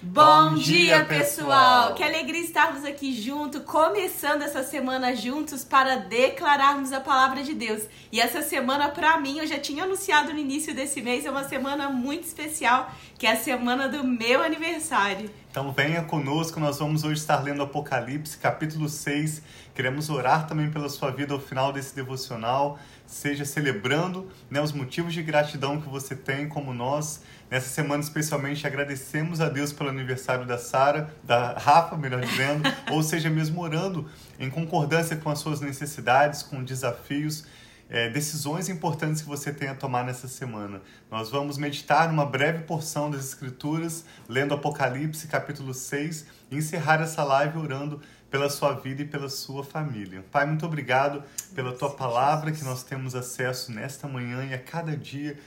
Bom dia, pessoal! Que alegria estarmos aqui juntos, começando essa semana juntos para declararmos a palavra de Deus. E essa semana, para mim, eu já tinha anunciado no início desse mês, é uma semana muito especial, que é a semana do meu aniversário. Então venha conosco, nós vamos hoje estar lendo Apocalipse, capítulo 6. Queremos orar também pela sua vida ao final desse devocional, seja celebrando né, os motivos de gratidão que você tem, como nós. Nessa semana, especialmente, agradecemos a Deus pelo aniversário da Sara, da Rafa, melhor dizendo, ou seja, mesmo orando em concordância com as suas necessidades, com desafios, é, decisões importantes que você tem a tomar nessa semana. Nós vamos meditar numa breve porção das Escrituras, lendo Apocalipse, capítulo 6, e encerrar essa live orando pela sua vida e pela sua família. Pai, muito obrigado pela tua palavra que nós temos acesso nesta manhã e a cada dia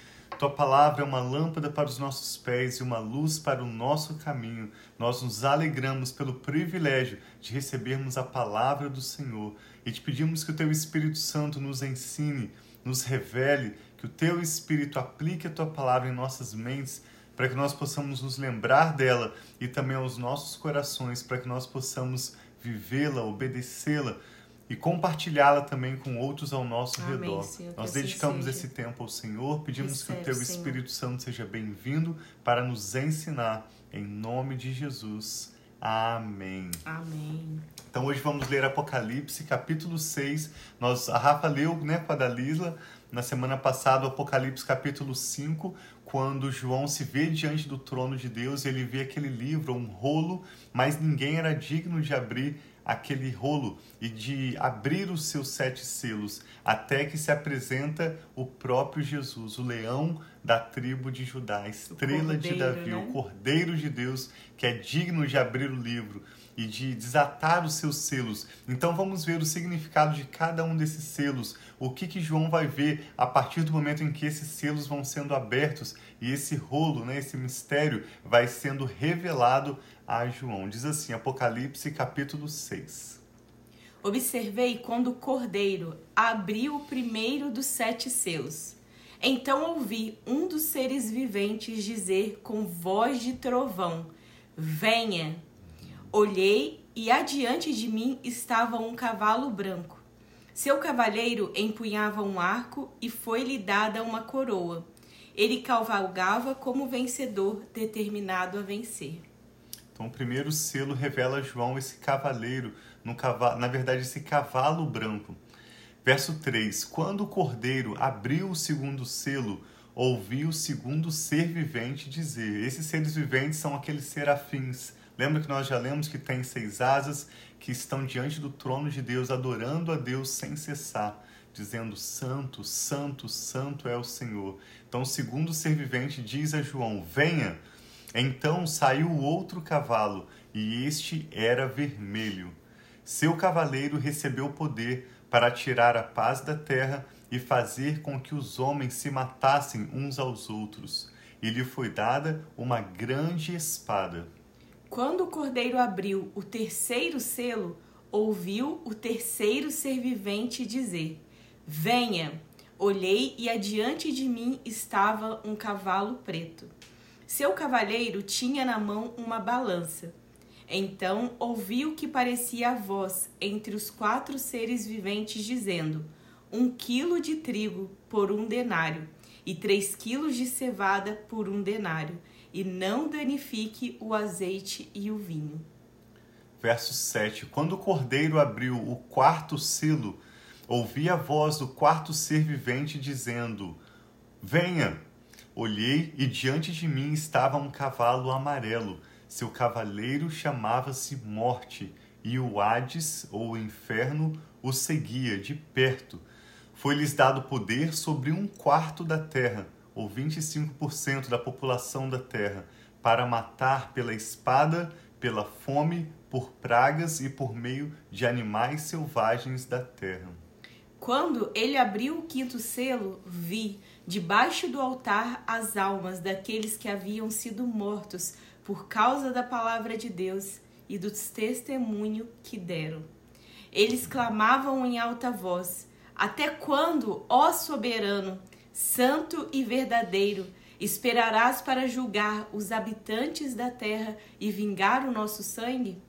tua palavra é uma lâmpada para os nossos pés e uma luz para o nosso caminho. Nós nos alegramos pelo privilégio de recebermos a palavra do Senhor e te pedimos que o teu Espírito Santo nos ensine, nos revele, que o teu Espírito aplique a tua palavra em nossas mentes para que nós possamos nos lembrar dela e também aos nossos corações, para que nós possamos vivê-la, obedecê-la e compartilhá-la também com outros ao nosso Amém, redor. Senhor, Nós assim dedicamos esse tempo ao Senhor, pedimos Recebe, que o teu Senhor. Espírito Santo seja bem-vindo para nos ensinar em nome de Jesus. Amém. Amém. Então hoje vamos ler Apocalipse, capítulo 6. Nós, a Rafa leu né, com a Dalisla na semana passada o Apocalipse capítulo 5, quando João se vê diante do trono de Deus ele vê aquele livro, um rolo, mas ninguém era digno de abrir aquele rolo e de abrir os seus sete selos, até que se apresenta o próprio Jesus, o leão da tribo de Judá, a estrela de Cordeiro, Davi, né? o Cordeiro de Deus, que é digno de abrir o livro e de desatar os seus selos. Então vamos ver o significado de cada um desses selos, o que que João vai ver a partir do momento em que esses selos vão sendo abertos e esse rolo, né, esse mistério vai sendo revelado a João. Diz assim, Apocalipse capítulo 6. Observei quando o cordeiro abriu o primeiro dos sete selos. Então ouvi um dos seres viventes dizer com voz de trovão: Venha! Olhei e adiante de mim estava um cavalo branco. Seu cavaleiro empunhava um arco e foi-lhe dada uma coroa. Ele cavalgava como vencedor determinado a vencer. Então, o primeiro selo revela a João esse cavaleiro, no cavalo, na verdade, esse cavalo branco. Verso 3: Quando o cordeiro abriu o segundo selo, ouvi o segundo ser vivente dizer: Esses seres viventes são aqueles serafins. Lembra que nós já lemos que tem seis asas que estão diante do trono de Deus, adorando a Deus sem cessar, dizendo: Santo, Santo, Santo é o Senhor. Então, o segundo ser vivente diz a João: Venha. Então saiu outro cavalo, e este era vermelho. Seu cavaleiro recebeu poder para tirar a paz da terra e fazer com que os homens se matassem uns aos outros. E lhe foi dada uma grande espada. Quando o cordeiro abriu o terceiro selo, ouviu o terceiro ser vivente dizer: Venha! Olhei e adiante de mim estava um cavalo preto. Seu cavaleiro tinha na mão uma balança. Então ouvi o que parecia a voz entre os quatro seres viventes dizendo: Um quilo de trigo por um denário, e três quilos de cevada por um denário, e não danifique o azeite e o vinho. Verso 7: Quando o cordeiro abriu o quarto selo, ouvi a voz do quarto ser vivente dizendo: Venha! Olhei e diante de mim estava um cavalo amarelo. Seu cavaleiro chamava-se Morte, e o Hades, ou o inferno, o seguia de perto. Foi-lhes dado poder sobre um quarto da terra, ou 25% da população da terra, para matar pela espada, pela fome, por pragas e por meio de animais selvagens da terra. Quando ele abriu o quinto selo, vi debaixo do altar as almas daqueles que haviam sido mortos por causa da palavra de Deus e do testemunho que deram. Eles clamavam em alta voz: Até quando, ó soberano, santo e verdadeiro, Esperarás para julgar os habitantes da terra e vingar o nosso sangue?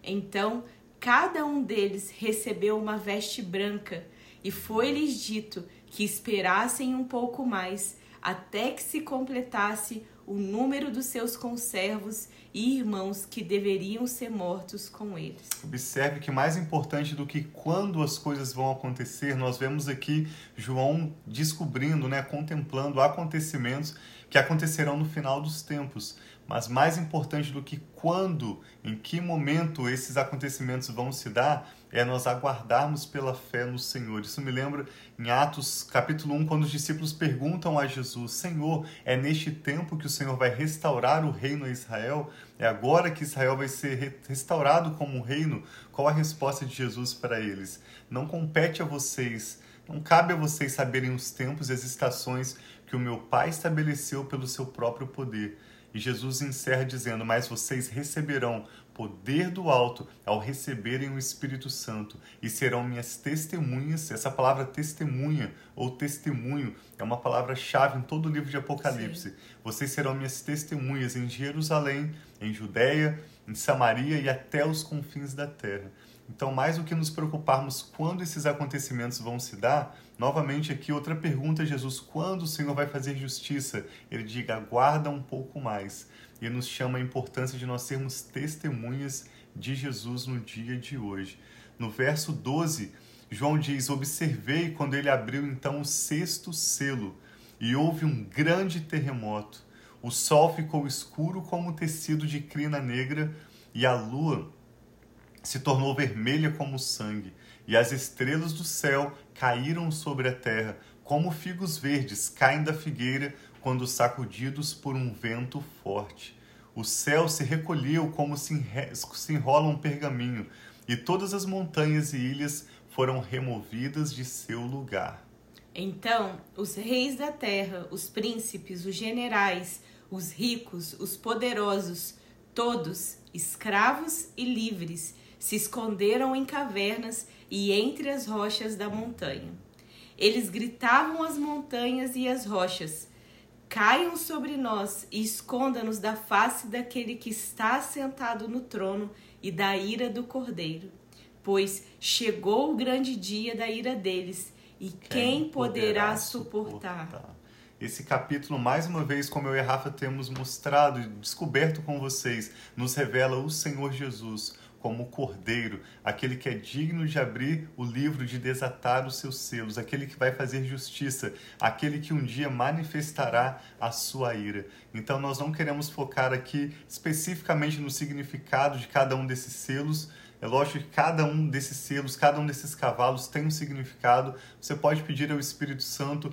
Então cada um deles recebeu uma veste branca, e foi-lhes dito que esperassem um pouco mais, até que se completasse o número dos seus conservos e irmãos que deveriam ser mortos com eles. Observe que mais importante do que quando as coisas vão acontecer, nós vemos aqui João descobrindo, né, contemplando acontecimentos que acontecerão no final dos tempos. Mas mais importante do que quando, em que momento esses acontecimentos vão se dar, é nós aguardarmos pela fé no Senhor. Isso me lembra em Atos capítulo 1, quando os discípulos perguntam a Jesus: Senhor, é neste tempo que o Senhor vai restaurar o reino a Israel? É agora que Israel vai ser restaurado como um reino? Qual a resposta de Jesus para eles? Não compete a vocês, não cabe a vocês saberem os tempos e as estações que o meu Pai estabeleceu pelo seu próprio poder. E Jesus encerra dizendo: Mas vocês receberão poder do alto ao receberem o Espírito Santo e serão minhas testemunhas. Essa palavra testemunha ou testemunho é uma palavra-chave em todo o livro de Apocalipse. Sim. Vocês serão minhas testemunhas em Jerusalém, em Judéia, em Samaria e até os confins da terra. Então, mais do que nos preocuparmos quando esses acontecimentos vão se dar, novamente aqui outra pergunta, Jesus, quando o Senhor vai fazer justiça? Ele diga, aguarda um pouco mais. E nos chama a importância de nós sermos testemunhas de Jesus no dia de hoje. No verso 12, João diz: Observei quando ele abriu então o sexto selo, e houve um grande terremoto. O sol ficou escuro como tecido de crina negra, e a lua se tornou vermelha como sangue, e as estrelas do céu caíram sobre a terra, como figos verdes caem da figueira quando sacudidos por um vento forte. O céu se recolheu como se enrola um pergaminho, e todas as montanhas e ilhas foram removidas de seu lugar. Então os reis da terra, os príncipes, os generais, os ricos, os poderosos, todos, escravos e livres, se esconderam em cavernas e entre as rochas da montanha. Eles gritavam às montanhas e às rochas: Caiam sobre nós e esconda-nos da face daquele que está sentado no trono e da ira do cordeiro. Pois chegou o grande dia da ira deles, e quem, quem poderá, suportar? suportar? Esse capítulo, mais uma vez, como eu e a Rafa temos mostrado e descoberto com vocês, nos revela o Senhor Jesus como o Cordeiro, aquele que é digno de abrir o livro, de desatar os seus selos, aquele que vai fazer justiça, aquele que um dia manifestará a sua ira. Então nós não queremos focar aqui especificamente no significado de cada um desses selos. É lógico que cada um desses selos, cada um desses cavalos tem um significado. Você pode pedir ao Espírito Santo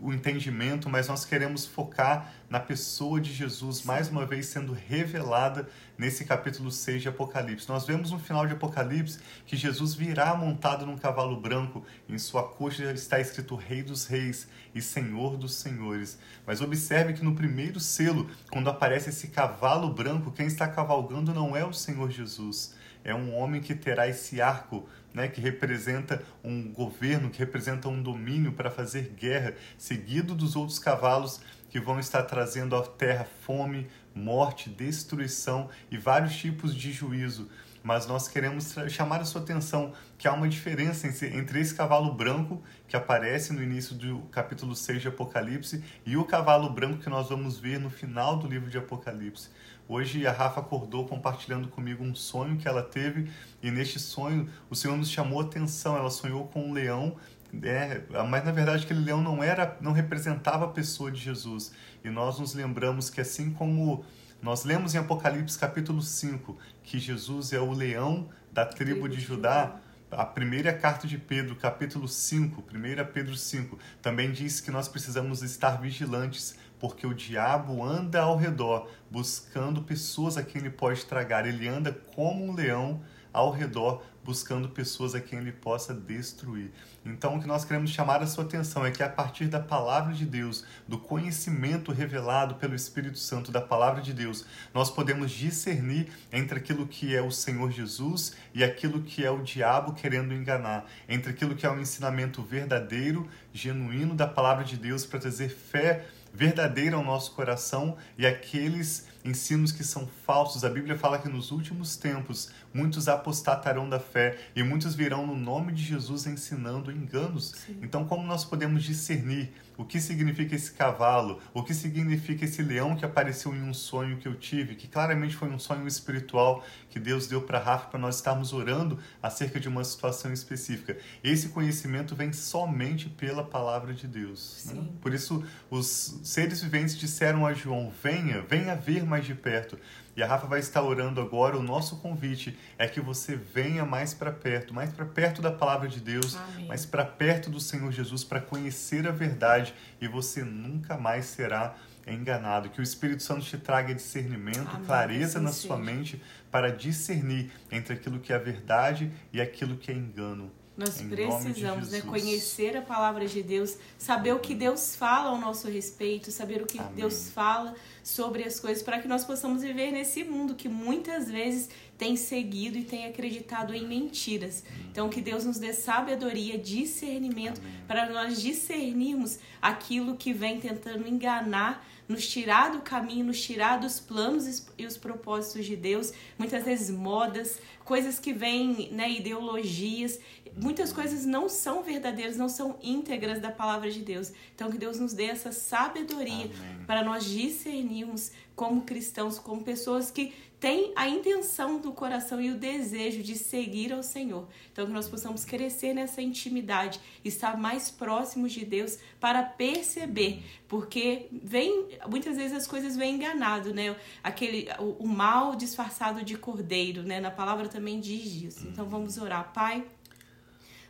o entendimento, mas nós queremos focar na pessoa de Jesus, mais uma vez sendo revelada nesse capítulo 6 de Apocalipse. Nós vemos no final de Apocalipse que Jesus virá montado num cavalo branco, em sua coxa está escrito Rei dos Reis e Senhor dos Senhores. Mas observe que no primeiro selo, quando aparece esse cavalo branco, quem está cavalgando não é o Senhor Jesus, é um homem que terá esse arco né, que representa um governo, que representa um domínio para fazer guerra, seguido dos outros cavalos que vão estar trazendo à terra fome, morte, destruição e vários tipos de juízo. Mas nós queremos chamar a sua atenção que há uma diferença entre esse cavalo branco que aparece no início do capítulo 6 de Apocalipse e o cavalo branco que nós vamos ver no final do livro de Apocalipse. Hoje a Rafa acordou compartilhando comigo um sonho que ela teve e neste sonho o Senhor nos chamou a atenção. Ela sonhou com um leão, é, mas na verdade aquele leão não era, não representava a pessoa de Jesus. E nós nos lembramos que assim como nós lemos em Apocalipse capítulo 5 que Jesus é o leão da tribo de Judá, a primeira carta de Pedro, capítulo 5, 1 Pedro 5, também diz que nós precisamos estar vigilantes porque o diabo anda ao redor buscando pessoas a quem ele pode tragar. Ele anda como um leão ao redor buscando pessoas a quem ele possa destruir. Então, o que nós queremos chamar a sua atenção é que a partir da palavra de Deus, do conhecimento revelado pelo Espírito Santo da palavra de Deus, nós podemos discernir entre aquilo que é o Senhor Jesus e aquilo que é o diabo querendo enganar, entre aquilo que é o ensinamento verdadeiro, genuíno da palavra de Deus para trazer fé verdadeira ao nosso coração e aqueles ensinos que são falsos. A Bíblia fala que nos últimos tempos muitos apostatarão da fé e muitos virão no nome de Jesus ensinando enganos. Sim. Então, como nós podemos discernir o que significa esse cavalo, o que significa esse leão que apareceu em um sonho que eu tive, que claramente foi um sonho espiritual que Deus deu para Rafa para nós estarmos orando acerca de uma situação específica. Esse conhecimento vem somente pela palavra de Deus. Né? Por isso, os seres viventes disseram a João: Venha, venha ver mais de perto. E a Rafa vai estar orando agora. O nosso convite é que você venha mais para perto, mais para perto da palavra de Deus, Amém. mais para perto do Senhor Jesus, para conhecer a verdade e você nunca mais será enganado. Que o Espírito Santo te traga discernimento, Amém. clareza assim na sua mente para discernir entre aquilo que é verdade e aquilo que é engano. Nós em precisamos né, conhecer a palavra de Deus, saber o que Deus fala ao nosso respeito, saber o que Amém. Deus fala sobre as coisas, para que nós possamos viver nesse mundo que muitas vezes tem seguido e tem acreditado em mentiras. Então, que Deus nos dê sabedoria, discernimento, Amém. para nós discernirmos aquilo que vem tentando enganar nos tirar do caminho, nos tirar dos planos e os propósitos de Deus, muitas vezes modas, coisas que vêm, né, ideologias, muitas coisas não são verdadeiras, não são íntegras da palavra de Deus. Então que Deus nos dê essa sabedoria Amém. para nós discernirmos como cristãos, como pessoas que têm a intenção do coração e o desejo de seguir ao Senhor. Então que nós possamos crescer nessa intimidade, estar mais próximos de Deus para perceber, porque vem muitas vezes as coisas vêm enganado, né? Aquele o, o mal disfarçado de cordeiro, né? Na palavra também diz isso. Então vamos orar, Pai.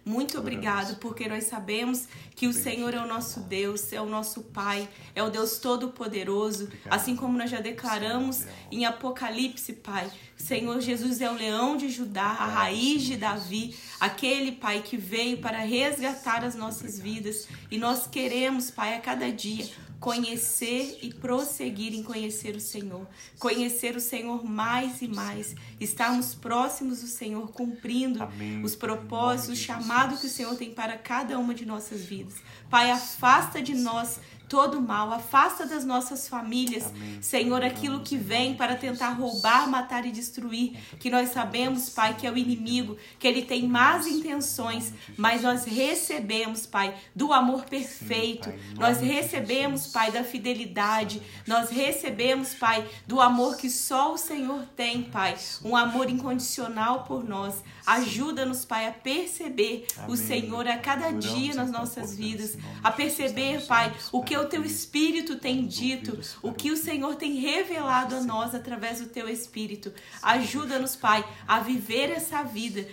Muito obrigado, porque nós sabemos que o Senhor é o nosso Deus, é o nosso Pai, é o Deus Todo-Poderoso. Assim como nós já declaramos em Apocalipse, Pai. Senhor Jesus é o leão de Judá, a raiz de Davi, aquele Pai que veio para resgatar as nossas vidas. E nós queremos, Pai, a cada dia conhecer e prosseguir em conhecer o Senhor, conhecer o Senhor mais e mais, estarmos próximos do Senhor, cumprindo Amém. os propósitos, o chamado que o Senhor tem para cada uma de nossas vidas. Pai, afasta de nós todo mal, afasta das nossas famílias, Amém. Senhor, aquilo que vem para tentar roubar, matar e destruir, que nós sabemos, Pai, que é o inimigo, que ele tem más intenções, mas nós recebemos, Pai, do amor perfeito, nós recebemos, Pai, da fidelidade, nós recebemos, Pai, do amor que só o Senhor tem, Pai, um amor incondicional por nós. Ajuda-nos, Pai, a perceber o Senhor a cada dia nas nossas vidas, a perceber, Pai, o que o teu Espírito tem dito, o que o Senhor tem revelado a nós através do teu Espírito. Ajuda-nos, Pai, a viver essa vida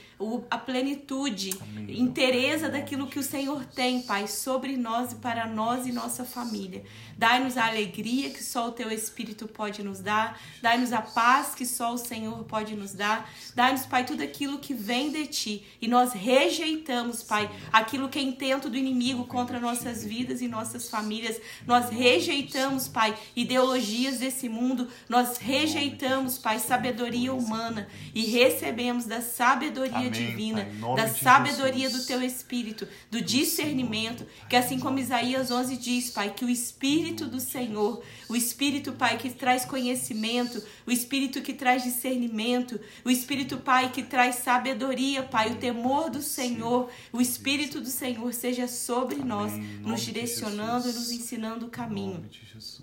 a plenitude, Amém. interesa daquilo que o Senhor tem, Pai, sobre nós e para nós e nossa família. Dai-nos a alegria que só o Teu Espírito pode nos dar. Dai-nos a paz que só o Senhor pode nos dar. Dai-nos, Pai, tudo aquilo que vem de Ti. E nós rejeitamos, Pai, aquilo que é intento do inimigo contra nossas vidas e nossas famílias. Nós rejeitamos, Pai, ideologias desse mundo. Nós rejeitamos, Pai, sabedoria humana. E recebemos da sabedoria Amém, divina, da sabedoria Jesus. do teu espírito, do discernimento, que assim como Isaías 11 diz, Pai, que o espírito do Senhor, o espírito, Pai, que traz conhecimento, o espírito que traz discernimento, o espírito, Pai, que traz sabedoria, Pai, o temor do Senhor, o espírito do Senhor seja sobre nós, nos direcionando e nos ensinando o caminho.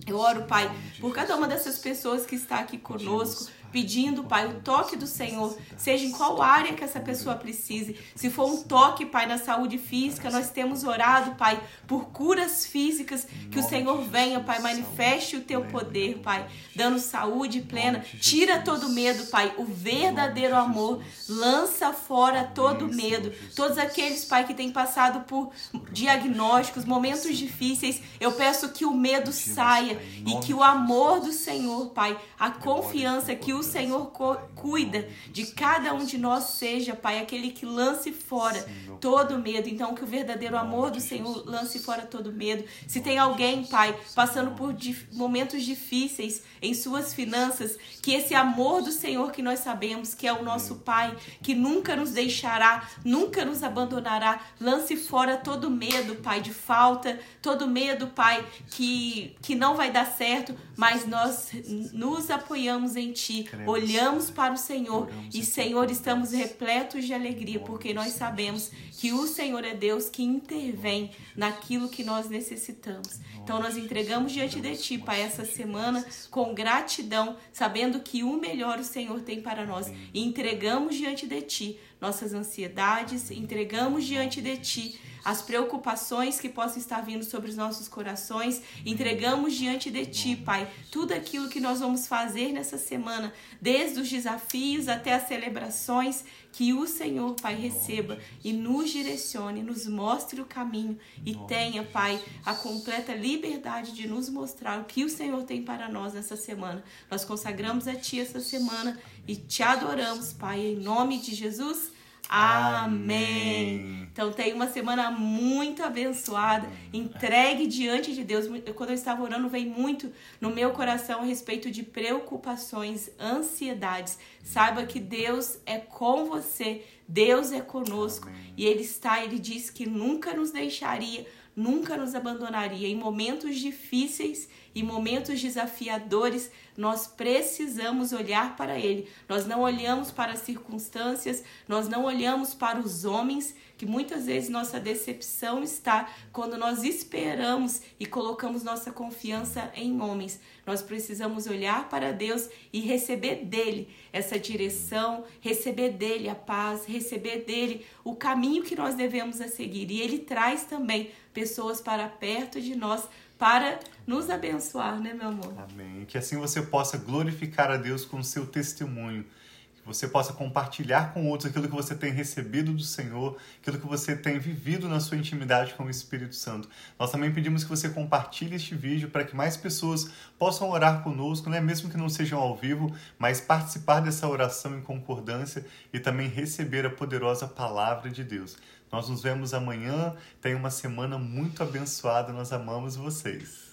Eu oro, Pai, por cada uma dessas pessoas que está aqui conosco pedindo, Pai, o toque do Senhor, seja em qual área que essa pessoa precise. Se for um toque, Pai, na saúde física, nós temos orado, Pai, por curas físicas, que o Senhor venha, Pai, manifeste o teu poder, Pai, dando saúde plena. Tira todo medo, Pai, o verdadeiro amor, lança fora todo medo. Todos aqueles, Pai, que têm passado por diagnósticos, momentos difíceis, eu peço que o medo saia e que o amor do Senhor, Pai, a confiança que o Senhor cuida de cada um de nós seja, Pai, aquele que lance fora todo medo. Então, que o verdadeiro amor do Senhor lance fora todo medo. Se tem alguém, Pai, passando por momentos difíceis em suas finanças, que esse amor do Senhor que nós sabemos que é o nosso Pai, que nunca nos deixará, nunca nos abandonará, lance fora todo medo, Pai, de falta, todo medo, Pai, que, que não vai dar certo, mas nós nos apoiamos em Ti, olhamos para o Senhor e, Senhor, estamos repletos de alegria, porque nós sabemos que o Senhor é Deus que intervém naquilo que nós necessitamos. Então, nós entregamos diante de Ti, Pai, essa semana com gratidão, sabendo que o melhor o Senhor tem para nós. E entregamos diante de Ti nossas ansiedades, entregamos diante de Ti as preocupações que possam estar vindo sobre os nossos corações. Entregamos diante de Ti, Pai, tudo aquilo que nós vamos fazer nessa semana, desde os desafios até as celebrações, que o Senhor, Pai, receba e nos direcione, nos mostre o caminho e tenha, Pai, a completa liberdade de nos mostrar o que o Senhor tem para nós nessa semana. Nós consagramos a Ti essa semana e te adoramos, Pai, em nome de Jesus. Amém. Então tenha uma semana muito abençoada, entregue diante de Deus. Quando eu estava orando, veio muito no meu coração a respeito de preocupações, ansiedades. Saiba que Deus é com você, Deus é conosco Amém. e Ele está, Ele disse que nunca nos deixaria, nunca nos abandonaria em momentos difíceis e momentos desafiadores, nós precisamos olhar para Ele. Nós não olhamos para as circunstâncias, nós não olhamos para os homens, que muitas vezes nossa decepção está quando nós esperamos e colocamos nossa confiança em homens. Nós precisamos olhar para Deus e receber dele essa direção, receber dele a paz, receber dele o caminho que nós devemos a seguir. E ele traz também pessoas para perto de nós para nos abençoar, né, meu amor? Amém. Que assim você possa glorificar a Deus com o seu testemunho. Você possa compartilhar com outros aquilo que você tem recebido do Senhor, aquilo que você tem vivido na sua intimidade com o Espírito Santo. Nós também pedimos que você compartilhe este vídeo para que mais pessoas possam orar conosco, né? mesmo que não sejam ao vivo, mas participar dessa oração em concordância e também receber a poderosa palavra de Deus. Nós nos vemos amanhã. Tenha uma semana muito abençoada. Nós amamos vocês.